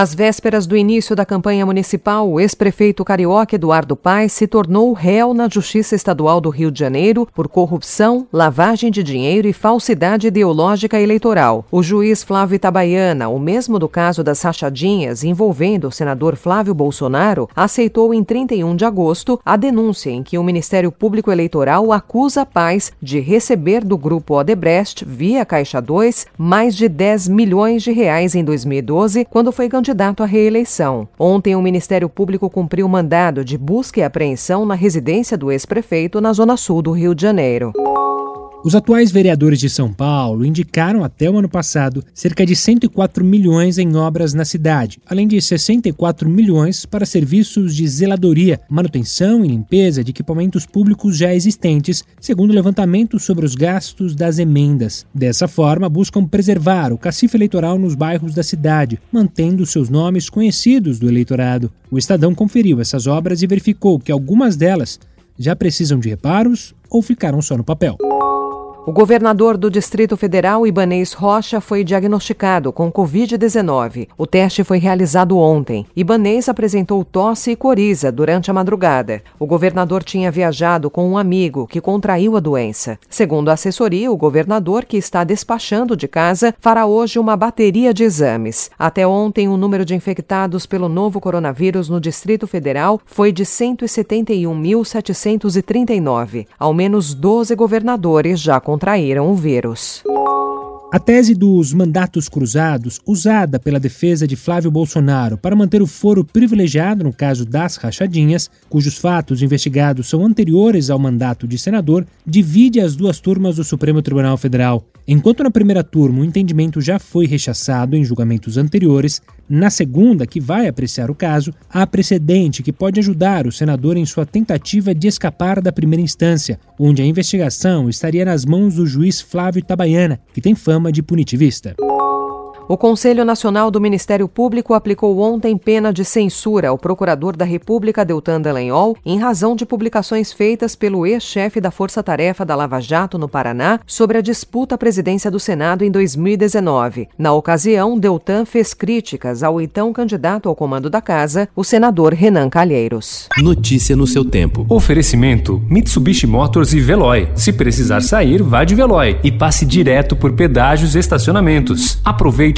Às vésperas do início da campanha municipal, o ex-prefeito carioca Eduardo Paes se tornou réu na Justiça Estadual do Rio de Janeiro por corrupção, lavagem de dinheiro e falsidade ideológica eleitoral. O juiz Flávio Itabaiana, o mesmo do caso das rachadinhas envolvendo o senador Flávio Bolsonaro, aceitou em 31 de agosto a denúncia em que o Ministério Público Eleitoral acusa Paes de receber do grupo Odebrecht, via Caixa 2, mais de 10 milhões de reais em 2012, quando foi candidato candidato à reeleição. Ontem, o Ministério Público cumpriu mandado de busca e apreensão na residência do ex-prefeito na zona sul do Rio de Janeiro. Os atuais vereadores de São Paulo indicaram até o ano passado cerca de 104 milhões em obras na cidade, além de 64 milhões para serviços de zeladoria, manutenção e limpeza de equipamentos públicos já existentes, segundo o levantamento sobre os gastos das emendas. Dessa forma, buscam preservar o cacife eleitoral nos bairros da cidade, mantendo seus nomes conhecidos do eleitorado. O Estadão conferiu essas obras e verificou que algumas delas já precisam de reparos ou ficaram só no papel. O governador do Distrito Federal, Ibanês Rocha, foi diagnosticado com Covid-19. O teste foi realizado ontem. Ibanês apresentou tosse e coriza durante a madrugada. O governador tinha viajado com um amigo que contraiu a doença. Segundo a assessoria, o governador, que está despachando de casa, fará hoje uma bateria de exames. Até ontem, o número de infectados pelo novo coronavírus no Distrito Federal foi de 171.739. Ao menos 12 governadores já contraíram contraíram o vírus. A tese dos mandatos cruzados, usada pela defesa de Flávio Bolsonaro para manter o foro privilegiado no caso das rachadinhas, cujos fatos investigados são anteriores ao mandato de senador, divide as duas turmas do Supremo Tribunal Federal. Enquanto na primeira turma o entendimento já foi rechaçado em julgamentos anteriores, na segunda, que vai apreciar o caso, há precedente que pode ajudar o senador em sua tentativa de escapar da primeira instância, onde a investigação estaria nas mãos do juiz Flávio Itabaiana, que tem fama de punitivista. O Conselho Nacional do Ministério Público aplicou ontem pena de censura ao procurador da República, Deltan Dallagnol, em razão de publicações feitas pelo ex-chefe da Força Tarefa da Lava Jato no Paraná sobre a disputa à presidência do Senado em 2019. Na ocasião, Deltan fez críticas ao então candidato ao comando da casa, o senador Renan Calheiros. Notícia no seu tempo. Oferecimento: Mitsubishi Motors e Veloy. Se precisar sair, vá de Veloy e passe direto por pedágios e estacionamentos. Aproveite